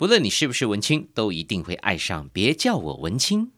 不论你是不是文青，都一定会爱上。别叫我文青。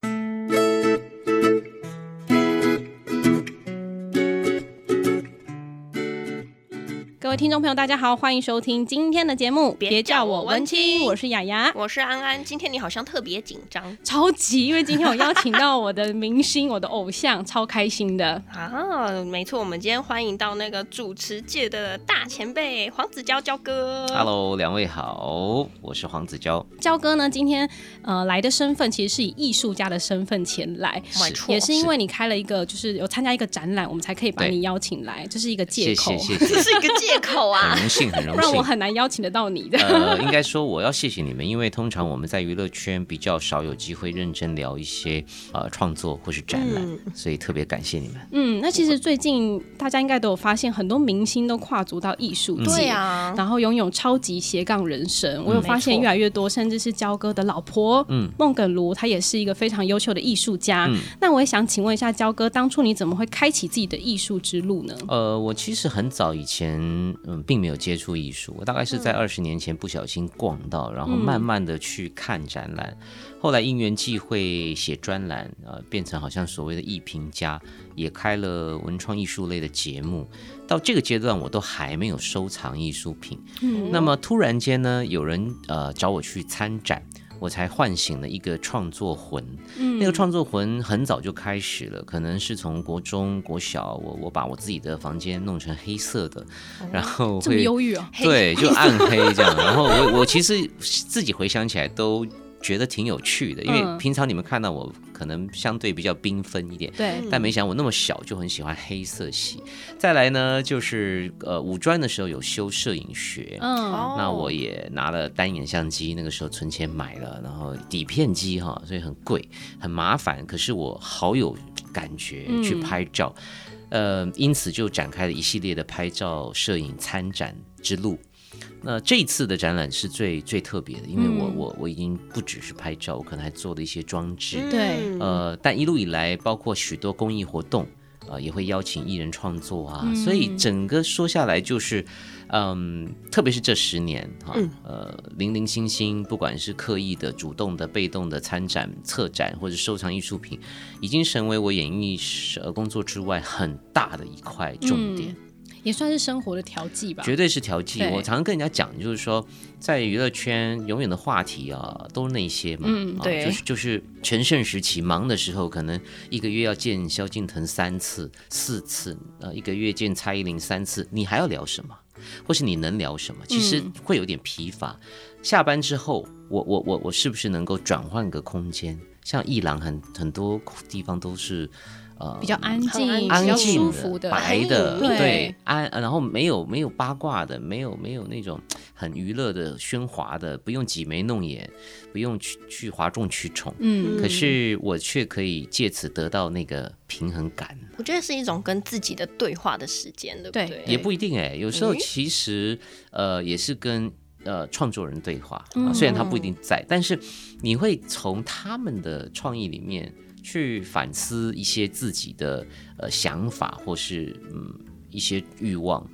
位听众朋友，大家好，欢迎收听今天的节目。别叫我文青，我是雅雅，我是安安。今天你好像特别紧张，超级，因为今天我邀请到我的明星，我的偶像，超开心的啊！没错，我们今天欢迎到那个主持界的大前辈黄子佼佼哥。Hello，两位好，我是黄子佼。佼哥呢，今天呃来的身份其实是以艺术家的身份前来，是也是因为你开了一个，就是有参加一个展览，我们才可以把你邀请来，这是一个借口，谢谢，谢谢，这是一个借口。口啊，很荣幸，很荣幸，不然我很难邀请得到你的。呃，应该说我要谢谢你们，因为通常我们在娱乐圈比较少有机会认真聊一些呃创作或是展览，嗯、所以特别感谢你们。嗯，那其实最近大家应该都有发现，很多明星都跨足到艺术界，啊，然后拥有超级斜杠人生。嗯、我有发现越来越多，甚至是焦哥的老婆，嗯，孟耿如，她也是一个非常优秀的艺术家。嗯、那我也想请问一下焦哥，当初你怎么会开启自己的艺术之路呢？呃，我其实很早以前。嗯，并没有接触艺术，我大概是在二十年前不小心逛到，嗯、然后慢慢的去看展览，嗯、后来因缘际会写专栏，呃，变成好像所谓的艺评家，也开了文创艺术类的节目。到这个阶段，我都还没有收藏艺术品。嗯，那么突然间呢，有人呃找我去参展。我才唤醒了一个创作魂，嗯，那个创作魂很早就开始了，可能是从国中、国小，我我把我自己的房间弄成黑色的，哦、然后会这么忧郁啊，对，就暗黑这样，然后我我其实自己回想起来都。觉得挺有趣的，因为平常你们看到我可能相对比较缤纷一点，对，但没想到我那么小就很喜欢黑色系。再来呢，就是呃，五专的时候有修摄影学，嗯，那我也拿了单眼相机，那个时候存钱买了，然后底片机哈，所以很贵，很麻烦，可是我好有感觉去拍照，嗯、呃，因此就展开了一系列的拍照摄影参展之路。那这一次的展览是最最特别的，因为我我我已经不只是拍照，我可能还做了一些装置。对，呃，但一路以来，包括许多公益活动，呃，也会邀请艺人创作啊，嗯、所以整个说下来就是，嗯，特别是这十年哈，呃，零零星星，不管是刻意的、主动的、被动的参展、策展或者收藏艺术品，已经成为我演艺呃工作之外很大的一块重点。嗯也算是生活的调剂吧，绝对是调剂。我常常跟人家讲，就是说，在娱乐圈永远的话题啊，都是那些嘛，嗯，对，啊、就是就是全盛时期忙的时候，可能一个月要见萧敬腾三次、四次，呃，一个月见蔡依林三次，你还要聊什么？或是你能聊什么？其实会有点疲乏。嗯、下班之后，我我我我是不是能够转换个空间？像伊朗很很多地方都是。呃，比较安静、安静、舒服的、白的，对，安，然后没有没有八卦的，没有没有那种很娱乐的、喧哗的，不用挤眉弄眼，不用去去哗众取宠，嗯，可是我却可以借此得到那个平衡感。我觉得是一种跟自己的对话的时间，对不对？对，也不一定哎，有时候其实、嗯、呃也是跟呃创作人对话，啊、虽然他不一定在，但是你会从他们的创意里面。去反思一些自己的呃想法，或是嗯一些欲望，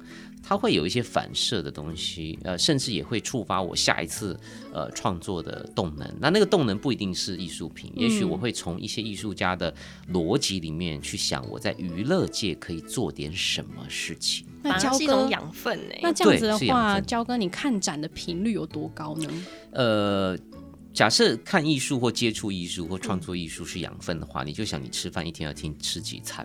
它会有一些反射的东西，呃，甚至也会触发我下一次呃创作的动能。那那个动能不一定是艺术品，也许我会从一些艺术家的逻辑里面去想，我在娱乐界可以做点什么事情。那交哥是一种养分呢？那这样子的话，佼哥你看展的频率有多高呢？呃。假设看艺术或接触艺术或创作艺术是养分的话，你就想你吃饭一天要听吃几餐，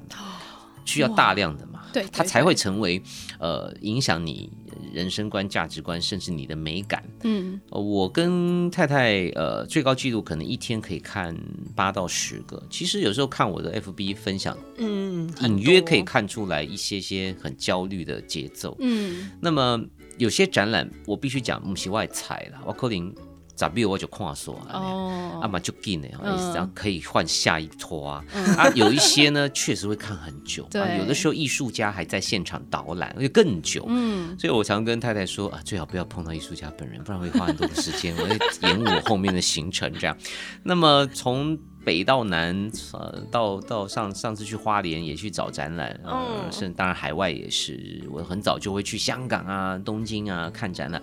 需要大量的嘛？对，它才会成为呃影响你人生观、价值观，甚至你的美感。嗯，我跟太太呃最高纪录可能一天可以看八到十个。其实有时候看我的 FB 分享，嗯，隐约可以看出来一些些很焦虑的节奏。嗯，那么有些展览我必须讲不是外采了，我可能。咋比我就看说哦，啊嘛就紧的，意思这样可以换下一拖啊。啊，有一些呢 确实会看很久，啊，有的时候艺术家还在现场导览，会更久。嗯，所以我常跟太太说啊，最好不要碰到艺术家本人，不然会花很多的时间，我会延误我后面的行程这样。那么从北到南，呃，到到上上次去花莲也去找展览，呃，甚至当然海外也是，我很早就会去香港啊、东京啊看展览，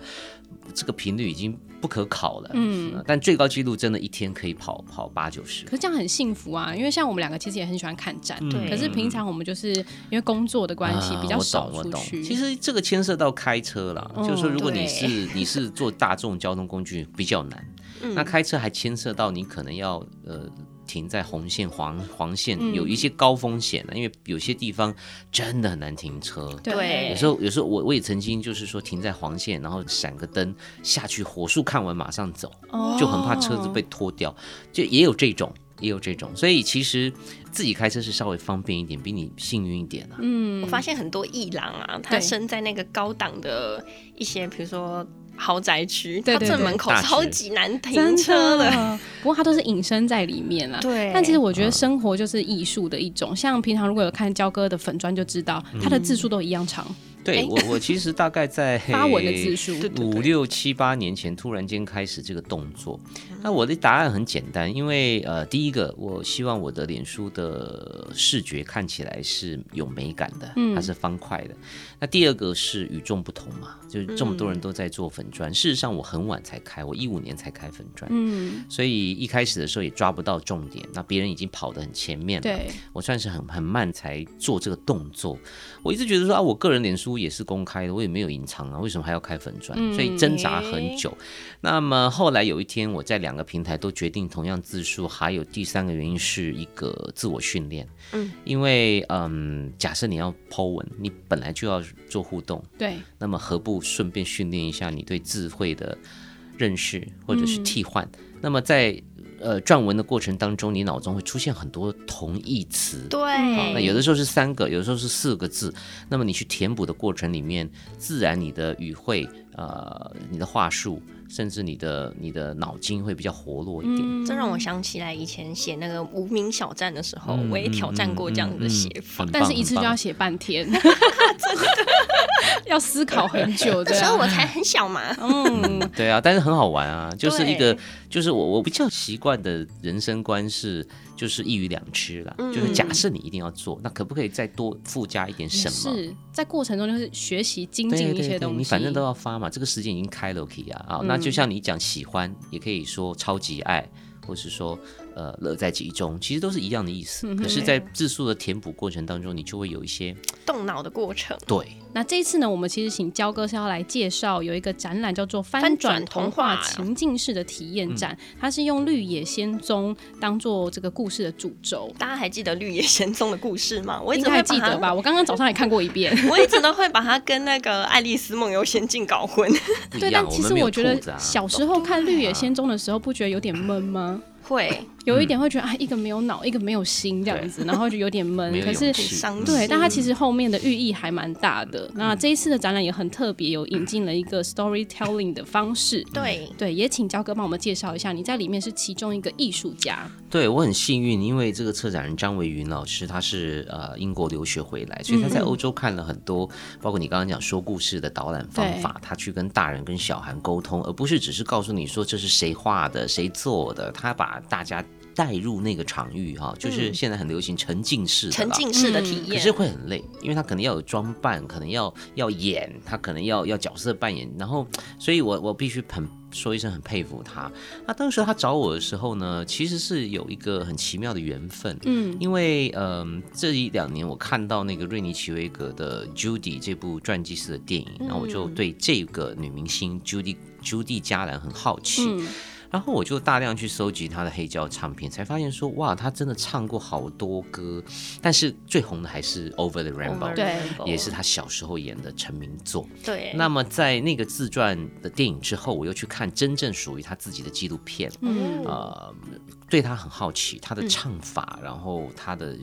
这个频率已经。不可考了。嗯，但最高纪录真的一天可以跑跑八九十。可是这样很幸福啊，因为像我们两个其实也很喜欢看展，对。可是平常我们就是因为工作的关系比较少出去。我懂，我懂。其实这个牵涉到开车了，就是说如果你是你是坐大众交通工具比较难，那开车还牵涉到你可能要呃。停在红线、黄黄线有一些高风险的，因为有些地方真的很难停车。对，有时候有时候我我也曾经就是说停在黄线，然后闪个灯下去，火速看完马上走，就很怕车子被拖掉。就也有这种，也有这种，所以其实自己开车是稍微方便一点，比你幸运一点啊。嗯，我发现很多艺廊啊，他生在那个高档的一些，比如说。豪宅区，它正门口超级难停车的，不过它都是隐身在里面啊。对。但其实我觉得生活就是艺术的一种，像平常如果有看焦哥的粉砖就知道，他的字数都一样长。对我，我其实大概在 发文的字数五六七八年前突然间开始这个动作。那我的答案很简单，因为呃，第一个，我希望我的脸书的视觉看起来是有美感的，它是方块的。那第二个是与众不同嘛，就是这么多人都在做粉砖，事实上我很晚才开，我一五年才开粉砖，嗯，所以一开始的时候也抓不到重点，那别人已经跑得很前面了，对，我算是很很慢才做这个动作。我一直觉得说啊，我个人脸书也是公开的，我也没有隐藏啊，为什么还要开粉砖？所以挣扎很久。嗯、那么后来有一天，我在两个平台都决定同样字数，还有第三个原因是一个自我训练。嗯，因为嗯，假设你要 po 文，你本来就要做互动，对，那么何不顺便训练一下你对智慧的认识或者是替换？嗯、那么在呃，撰文的过程当中，你脑中会出现很多同义词，对，那有的时候是三个，有的时候是四个字，那么你去填补的过程里面，自然你的语汇，呃，你的话术，甚至你的你的脑筋会比较活络一点。嗯、这让我想起来以前写那个无名小站的时候，嗯、我也挑战过这样的写法，嗯嗯嗯、但是一次就要写半天，真的 要思考很久的。那时候我才很小嘛，嗯，对啊，但是很好玩啊，就是一个，就是我我比较习惯的人生观是。就是一鱼两吃啦，嗯、就是假设你一定要做，那可不可以再多附加一点什么？是在过程中就是学习精进一些东西。对对对，你反正都要发嘛，这个时间已经开了，OK 啊，啊，嗯、那就像你讲喜欢，也可以说超级爱，或是说。呃，乐在其中，其实都是一样的意思。嗯、可是，在字数的填补过程当中，你就会有一些动脑的过程。对，那这一次呢，我们其实请焦哥是要来介绍有一个展览，叫做“翻转童话情境式的体验展”，嗯、它是用《绿野仙踪》当做这个故事的主轴。大家还记得《绿野仙踪》的故事吗？我应该还记得吧？我刚刚早上也看过一遍。我一直都会把它跟那个《爱丽丝梦游仙境》搞混。对，但其实我觉得小时候看《绿野仙踪》的时候，不觉得有点闷吗？会有一点会觉得啊，一个没有脑，一个没有心这样子，然后就有点闷。可是对，但它其实后面的寓意还蛮大的。那这一次的展览也很特别，有引进了一个 storytelling 的方式。对对，也请焦哥帮我们介绍一下，你在里面是其中一个艺术家。对，我很幸运，因为这个策展人张维云老师，他是呃英国留学回来，所以他在欧洲看了很多，包括你刚刚讲说故事的导览方法，他去跟大人跟小孩沟通，而不是只是告诉你说这是谁画的、谁做的，他把大家带入那个场域哈，就是现在很流行沉浸式的、嗯、沉浸式的体验，可是会很累，因为他可能要有装扮，可能要要演，他可能要要角色扮演，然后，所以我我必须很说一声很佩服他。那当时他找我的时候呢，其实是有一个很奇妙的缘分，嗯，因为嗯、呃、这一两年我看到那个瑞尼奇维格的 Judy 这部传记式的电影，然后我就对这个女明星 Judy Judy 加兰很好奇。嗯然后我就大量去搜集他的黑胶唱片，才发现说，哇，他真的唱过好多歌，但是最红的还是 Over the Rainbow，对，也是他小时候演的成名作。对。那么在那个自传的电影之后，我又去看真正属于他自己的纪录片，嗯，呃，对他很好奇，他的唱法，嗯、然后他的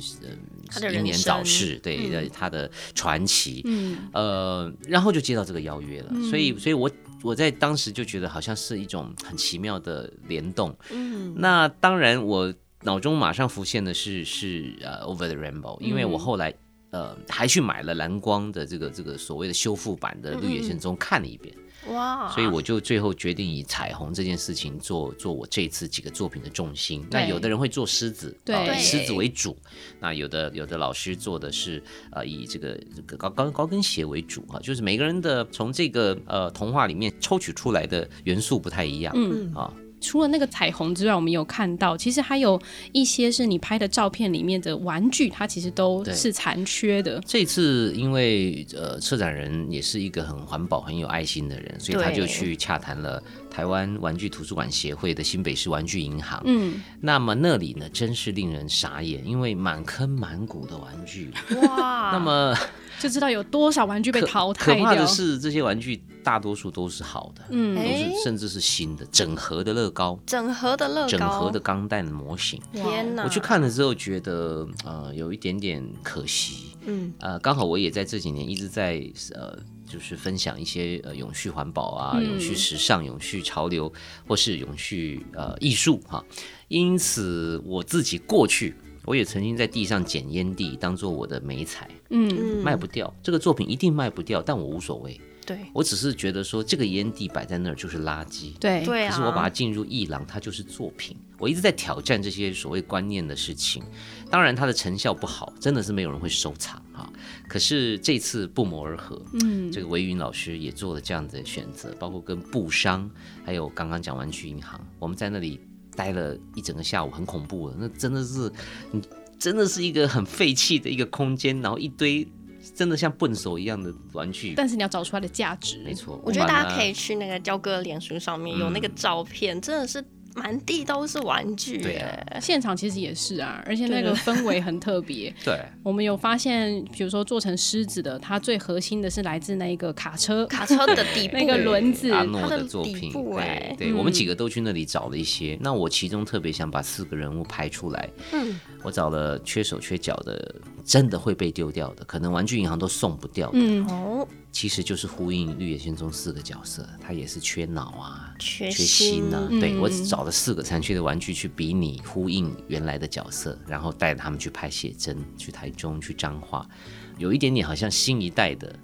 呃英年早逝，对，嗯、他的传奇，嗯，呃，然后就接到这个邀约了，嗯、所以，所以我。我在当时就觉得好像是一种很奇妙的联动，嗯，那当然我脑中马上浮现的是是呃 Over the Rainbow，因为我后来呃还去买了蓝光的这个这个所谓的修复版的《绿野仙踪》看了一遍，哇！所以我就最后决定以彩虹这件事情做做我这次几个作品的重心。那有的人会做狮子，对，以狮子为主。那有的有的老师做的是呃以这个这个高高高跟鞋为主啊，就是每个人的从这个呃童话里面抽取出来的元素不太一样，嗯啊。除了那个彩虹之外，我们有看到，其实还有一些是你拍的照片里面的玩具，它其实都是残缺的。这次因为呃，策展人也是一个很环保、很有爱心的人，所以他就去洽谈了台湾玩具图书馆协会的新北市玩具银行。嗯，那么那里呢，真是令人傻眼，因为满坑满谷的玩具。哇！那么。就知道有多少玩具被淘汰可，可怕的是，这些玩具大多数都是好的，嗯，都是甚至是新的，整合的乐高，整合的乐高，整合的钢弹模型。天哪！我去看了之后，觉得呃有一点点可惜。嗯，呃，刚好我也在这几年一直在呃，就是分享一些呃永续环保啊、嗯、永续时尚、永续潮流，或是永续呃艺术哈。因此，我自己过去。我也曾经在地上捡烟蒂当做我的美彩，嗯，卖不掉这个作品一定卖不掉，但我无所谓，对，我只是觉得说这个烟蒂摆在那儿就是垃圾，对，可是我把它进入艺廊，它就是作品。我一直在挑战这些所谓观念的事情，当然它的成效不好，真的是没有人会收藏哈。可是这次不谋而合，嗯，这个维云老师也做了这样的选择，包括跟布商，还有刚刚讲完去银行，我们在那里。待了一整个下午，很恐怖的。那真的是，你真的是一个很废弃的一个空间，然后一堆真的像笨手一样的玩具。但是你要找出它的价值，没错。我觉得大家可以去那个焦哥的脸书上面有那个照片，嗯、真的是。满地都是玩具，对啊，现场其实也是啊，而且那个氛围很特别。对，我们有发现，比如说做成狮子的，它最核心的是来自那个卡车，卡车的底部 那个轮子，阿诺的作品。对，对，我们几个都去那里找了一些。那我其中特别想把四个人物拍出来。嗯，我找了缺手缺脚的，真的会被丢掉的，可能玩具银行都送不掉的。嗯哦。其实就是呼应《绿野仙踪》四个角色，他也是缺脑啊，缺心啊。嗯、对，我只找了四个残缺的玩具去比拟呼应原来的角色，然后带着他们去拍写真，去台中，去彰化，有一点点好像新一代的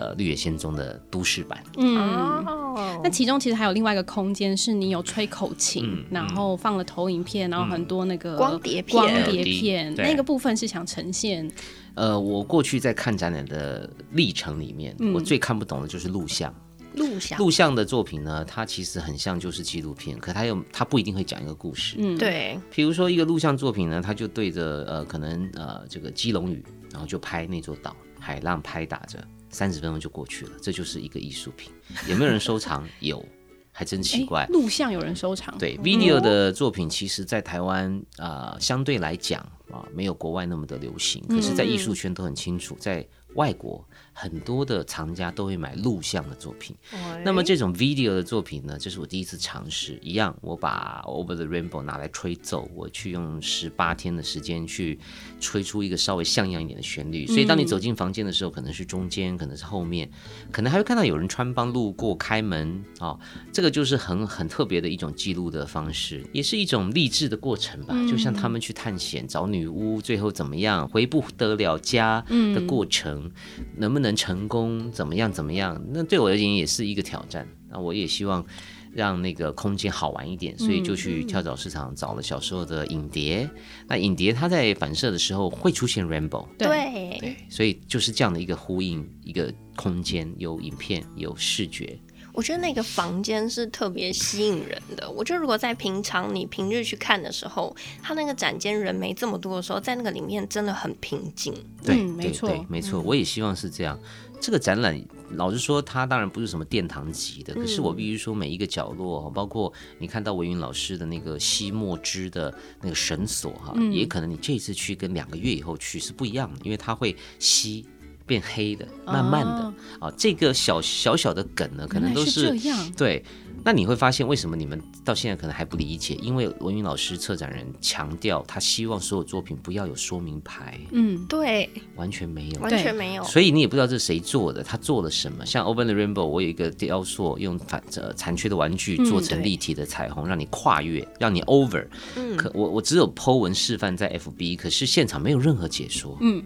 呃《绿野仙踪》的都市版。嗯，那、哦、其中其实还有另外一个空间，是你有吹口琴，嗯、然后放了投影片，然后很多那个光碟片，光碟片那个部分是想呈现。呃，我过去在看展览的历程里面，嗯、我最看不懂的就是录像。录像，录像的作品呢，它其实很像就是纪录片，可它又它不一定会讲一个故事。嗯，对。比如说一个录像作品呢，它就对着呃可能呃这个基隆屿，然后就拍那座岛，海浪拍打着，三十分钟就过去了，这就是一个艺术品。有没有人收藏？有。还真奇怪，录像有人收藏。对，video 的作品，其实，在台湾啊、呃，相对来讲啊，没有国外那么的流行。可是，在艺术圈都很清楚，在外国。很多的藏家都会买录像的作品，欸、那么这种 video 的作品呢，这是我第一次尝试。一样，我把 Over the Rainbow 拿来吹奏，我去用十八天的时间去吹出一个稍微像样一点的旋律。所以当你走进房间的时候，可能是中间，可能是后面，可能还会看到有人穿帮路过开门啊、哦，这个就是很很特别的一种记录的方式，也是一种励志的过程吧。就像他们去探险找女巫，最后怎么样回不得了家的过程，能不能？成功怎么样？怎么样？那对我而言也是一个挑战。那我也希望让那个空间好玩一点，所以就去跳蚤市场找了小时候的影碟。嗯、那影碟它在反射的时候会出现 rainbow，对对，所以就是这样的一个呼应，一个空间有影片有视觉。我觉得那个房间是特别吸引人的。我觉得如果在平常你平日去看的时候，它那个展间人没这么多的时候，在那个里面真的很平静。对，嗯、没错，没错。我也希望是这样。这个展览，老实说，它当然不是什么殿堂级的，可是我必须说，每一个角落，包括你看到维云老师的那个吸墨汁的那个绳索，哈，也可能你这次去跟两个月以后去是不一样的，因为它会吸。变黑的，慢慢的啊、哦，这个小小小的梗呢，可能都是，是这样。对，那你会发现为什么你们到现在可能还不理解？因为文云老师策展人强调，他希望所有作品不要有说明牌。嗯，对，完全没有，完全没有。所以你也不知道这是谁做的，他做了什么。像 Open the Rainbow，我有一个雕塑，用反呃残缺的玩具做成立体的彩虹，嗯、让你跨越，让你 Over。嗯，可我我只有 Po 文示范在 FB，可是现场没有任何解说。嗯。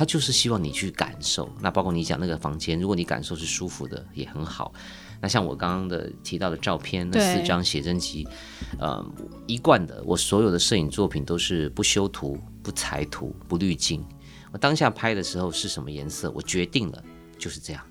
他就是希望你去感受，那包括你讲那个房间，如果你感受是舒服的，也很好。那像我刚刚的提到的照片，那四张写真集，呃，一贯的，我所有的摄影作品都是不修图、不裁图、不滤镜。我当下拍的时候是什么颜色，我决定了就是这样。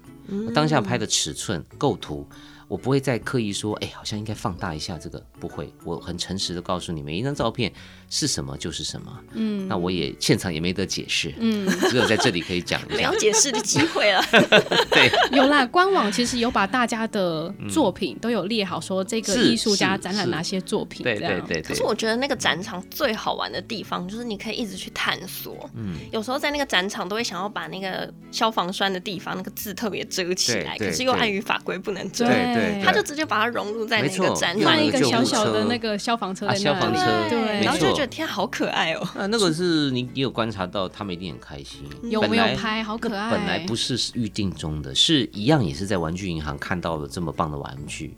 我当下拍的尺寸、构图。我不会再刻意说，哎，好像应该放大一下这个，不会。我很诚实的告诉你，们一张照片是什么就是什么。嗯，那我也现场也没得解释，嗯，只有在这里可以讲一下。没有解释的机会了。对，有啦，官网其实有把大家的作品都有列好，说这个艺术家展览哪些作品。对对对。可是我觉得那个展场最好玩的地方，就是你可以一直去探索。嗯，有时候在那个展场都会想要把那个消防栓的地方那个字特别遮起来，可是又碍于法规不能遮。对，他就直接把它融入在那个展览，放一个小小的那个消防车在那里，消防车，对，然后就觉得天好可爱哦。啊，那个是你你有观察到，他们一定很开心。有没有拍？好可爱。本来不是预定中的，是一样也是在玩具银行看到了这么棒的玩具。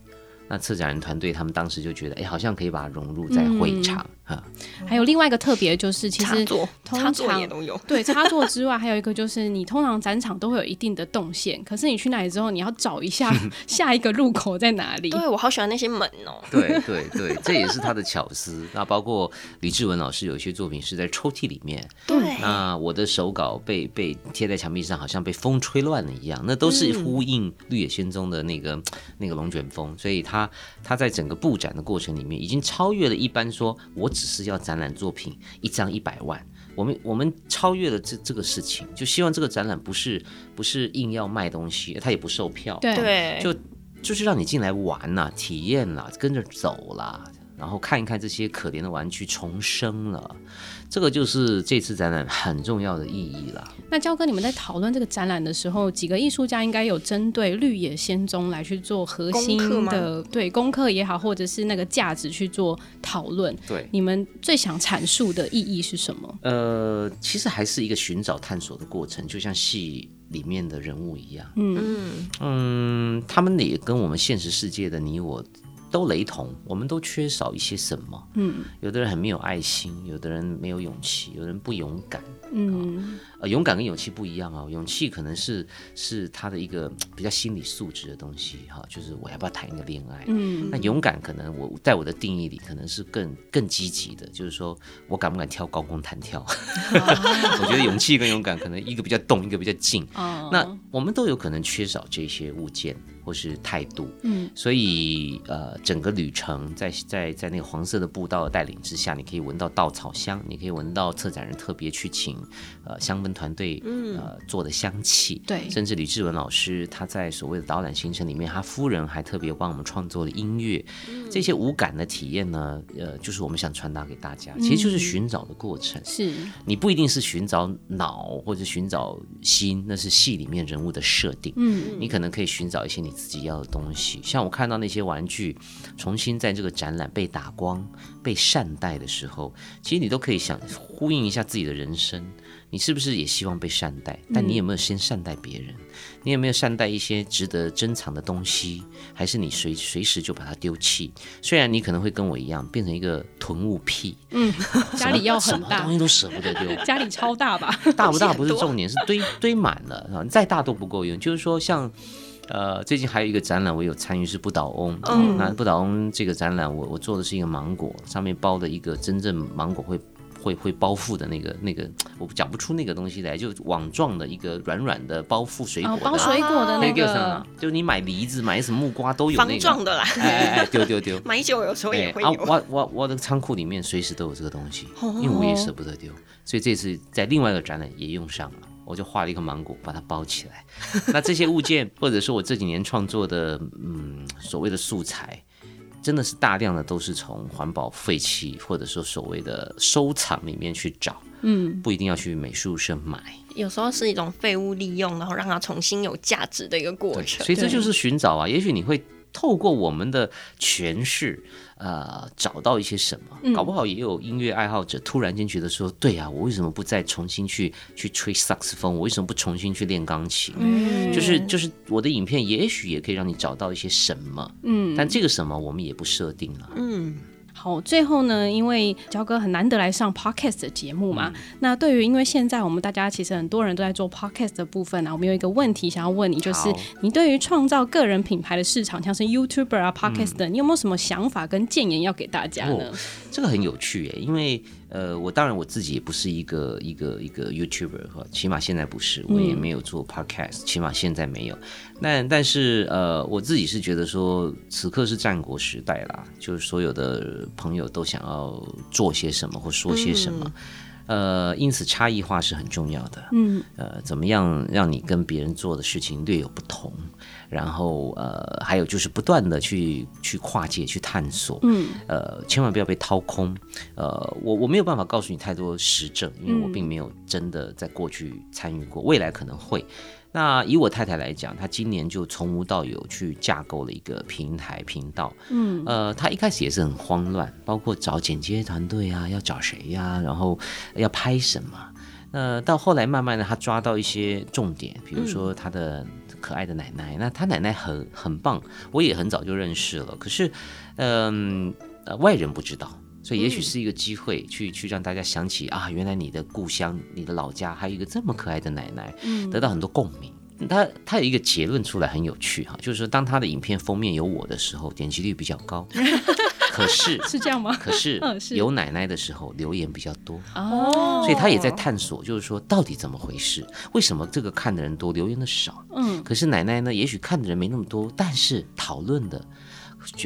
那策展人团队他们当时就觉得，哎，好像可以把它融入在会场哈。还有另外一个特别就是，其实插座也都有。对，插座之外，还有一个就是，你通常展场都会有一定的动线，可是你去那里之后，你要找一下 下一个入口在哪里。对，我好喜欢那些门哦。对对对，这也是他的巧思。那包括李志文老师有一些作品是在抽屉里面。对。那我的手稿被被贴在墙壁上，好像被风吹乱了一样，那都是呼应《绿野仙踪》的那个那个龙卷风，所以他。他他在整个布展的过程里面，已经超越了一般说，我只是要展览作品一张一百万，我们我们超越了这这个事情，就希望这个展览不是不是硬要卖东西，它也不售票，对，就就是让你进来玩呐、啊，体验啦，跟着走啦，然后看一看这些可怜的玩具重生了。这个就是这次展览很重要的意义了。那焦哥，你们在讨论这个展览的时候，几个艺术家应该有针对《绿野仙踪》来去做核心的对功课也好，或者是那个价值去做讨论。对，你们最想阐述的意义是什么？呃，其实还是一个寻找探索的过程，就像戏里面的人物一样。嗯嗯，他们也跟我们现实世界的你我。都雷同，我们都缺少一些什么。嗯，有的人很没有爱心，有的人没有勇气，有人不勇敢。嗯，呃，勇敢跟勇气不一样啊。勇气可能是是他的一个 比较心理素质的东西哈，就是我要不要谈一个恋爱。嗯，那勇敢可能我在我的定义里可能是更更积极的，就是说我敢不敢跳高空弹跳。我觉得勇气跟勇敢可能一个比较动，一个比较静。哦，那我们都有可能缺少这些物件。或是态度，嗯，所以呃，整个旅程在在在那个黄色的步道的带领之下，你可以闻到稻草香，你可以闻到策展人特别去请呃香氛团队呃做的香气，对，甚至李志文老师他在所谓的导览行程里面，他夫人还特别帮我们创作了音乐，这些无感的体验呢，呃，就是我们想传达给大家，其实就是寻找的过程，是。你不一定是寻找脑或者寻找心，那是戏里面人物的设定，嗯，你可能可以寻找一些你。自己要的东西，像我看到那些玩具重新在这个展览被打光、被善待的时候，其实你都可以想呼应一下自己的人生。你是不是也希望被善待？但你有没有先善待别人？你有没有善待一些值得珍藏的东西？还是你随随时就把它丢弃？虽然你可能会跟我一样变成一个囤物癖，嗯，家里要很大，东西都舍不得丢，家里超大吧？大不大不是 重点，是堆堆满了，再大都不够用。就是说像。呃，最近还有一个展览，我有参与，是不倒翁。嗯，那不倒翁这个展览，我我做的是一个芒果，上面包的一个真正芒果会会会包覆的那个那个，我讲不出那个东西来，就网状的一个软软的包覆水果的，包水果的那个，就你买梨子买什么木瓜都有那个方状的啦。哎哎哎，丢丢丢，买酒有时候也会有。啊，我我我的仓库里面随时都有这个东西，因为我也舍不得丢，所以这次在另外一个展览也用上了。我就画了一个芒果，把它包起来。那这些物件，或者说我这几年创作的，嗯，所谓的素材，真的是大量的都是从环保废弃，或者说所谓的收藏里面去找。嗯，不一定要去美术社买，有时候是一种废物利用，然后让它重新有价值的一个过程。所以这就是寻找啊，也许你会。透过我们的诠释，呃，找到一些什么，搞不好也有音乐爱好者突然间觉得说，对呀、啊，我为什么不再重新去去吹萨克斯风？我为什么不重新去练钢琴？嗯，就是就是我的影片，也许也可以让你找到一些什么，嗯，但这个什么我们也不设定了，嗯。好，最后呢，因为焦哥很难得来上 podcast 的节目嘛，嗯、那对于因为现在我们大家其实很多人都在做 podcast 的部分啊，我们有一个问题想要问你，就是你对于创造个人品牌的市场，像是 YouTuber 啊、podcast 等，嗯、你有没有什么想法跟建言要给大家呢？哦、这个很有趣耶，因为。呃，我当然我自己也不是一个一个一个 YouTuber 哈，起码现在不是，我也没有做 Podcast，、嗯、起码现在没有。那但是呃，我自己是觉得说，此刻是战国时代啦，就是所有的朋友都想要做些什么或说些什么，嗯、呃，因此差异化是很重要的。嗯，呃，怎么样让你跟别人做的事情略有不同？然后呃，还有就是不断的去去跨界去探索，嗯，呃，千万不要被掏空。呃，我我没有办法告诉你太多实证，因为我并没有真的在过去参与过，未来可能会。那以我太太来讲，她今年就从无到有去架构了一个平台频道，嗯，呃，她一开始也是很慌乱，包括找剪接团队啊，要找谁呀，啊，然后要拍什么。呃，到后来慢慢的，她抓到一些重点，比如说她的。可爱的奶奶，那她奶奶很很棒，我也很早就认识了。可是，嗯呃，外人不知道，所以也许是一个机会去，去去让大家想起啊，原来你的故乡、你的老家还有一个这么可爱的奶奶，得到很多共鸣。他他有一个结论出来很有趣哈，就是说，当他的影片封面有我的时候，点击率比较高。可是是这样吗？可是 有奶奶的时候留言比较多哦，所以他也在探索，就是说到底怎么回事？为什么这个看的人多，留言的少？嗯，可是奶奶呢？也许看的人没那么多，但是讨论的。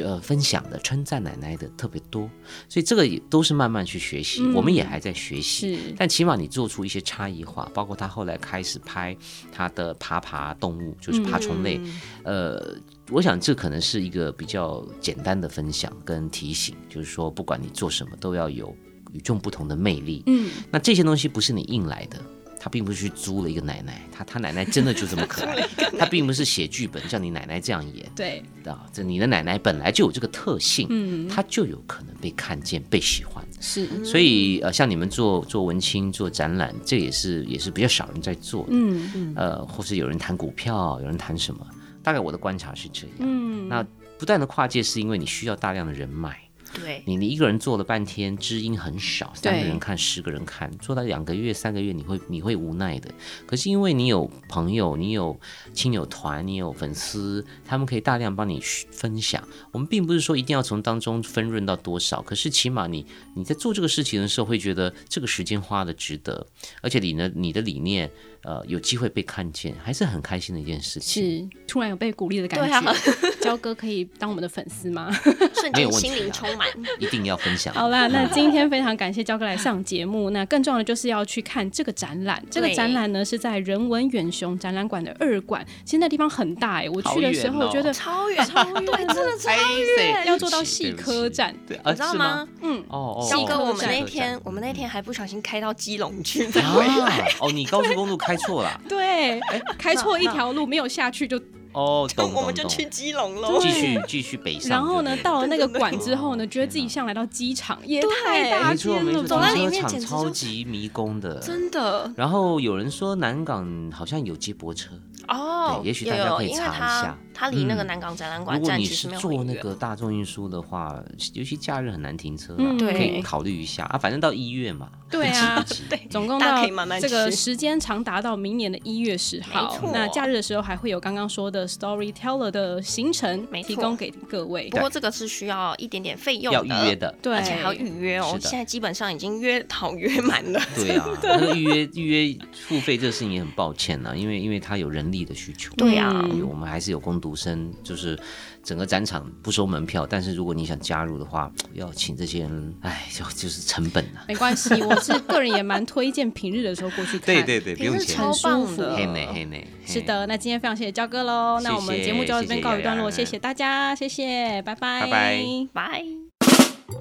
呃，分享的称赞奶奶的特别多，所以这个也都是慢慢去学习，嗯、我们也还在学习。但起码你做出一些差异化，包括他后来开始拍他的爬爬动物，就是爬虫类。嗯、呃，我想这可能是一个比较简单的分享跟提醒，就是说不管你做什么，都要有与众不同的魅力。嗯，那这些东西不是你硬来的。他并不是去租了一个奶奶，他他奶奶真的就这么可爱。他并不是写剧本叫你奶奶这样演，对。啊，这你的奶奶本来就有这个特性，嗯，他就有可能被看见、被喜欢。是，所以呃，像你们做做文青、做展览，这也是也是比较少人在做的，嗯。嗯，呃，或是有人谈股票，有人谈什么，大概我的观察是这样。嗯，那不断的跨界是因为你需要大量的人脉。对，你你一个人做了半天，知音很少，三个人看，十个人看，做到两个月、三个月，你会你会无奈的。可是因为你有朋友，你有亲友团，你有粉丝，他们可以大量帮你分享。我们并不是说一定要从当中分润到多少，可是起码你你在做这个事情的时候，会觉得这个时间花的值得，而且你呢，你的理念。呃，有机会被看见，还是很开心的一件事情。是，突然有被鼓励的感觉。对啊，焦哥可以当我们的粉丝吗？瞬间心灵充满，一定要分享。好啦，那今天非常感谢焦哥来上节目。那更重要的就是要去看这个展览。这个展览呢是在人文远雄展览馆的二馆。其实那地方很大哎，我去的时候我觉得超远，超远，对，真的超远，要坐到细科站，对，你知道吗？嗯，哦，焦哥，我们那天我们那天还不小心开到基隆去，再回来。哦，你高速公路开。错了，对，开错一条路，没有下去就哦，懂，我们就去基隆了，继续继续北上。然后呢，到了那个馆之后呢，觉得自己像来到机场，也太大间了，走在里面简直超级迷宫的，真的。然后有人说南港好像有接驳车。哦，也许大家可以查一下，它离那个南港展览馆站其实没有很远。如果你是坐那个大众运输的话，尤其假日很难停车，可以考虑一下啊。反正到一月嘛，对啊，对，总共到这个时间长达到明年的一月十号。那假日的时候还会有刚刚说的 Storyteller 的行程提供给各位。不过这个是需要一点点费用的，要预约的，对，而且还要预约哦。现在基本上已经约好约满了。对啊，那个预约预约付费这个事情也很抱歉呢，因为因为它有人力的需求，对啊，我们还是有工读生，就是整个展场不收门票，但是如果你想加入的话，要请这些人，哎，就就是成本啊。没关系，我是个人也蛮推荐平日的时候过去看，对对对，不用钱，超棒的，黑美黑美。是的，那今天非常谢谢焦哥喽，那我们节目就到这边告一段落，谢谢大家，谢谢，拜拜，拜拜，拜。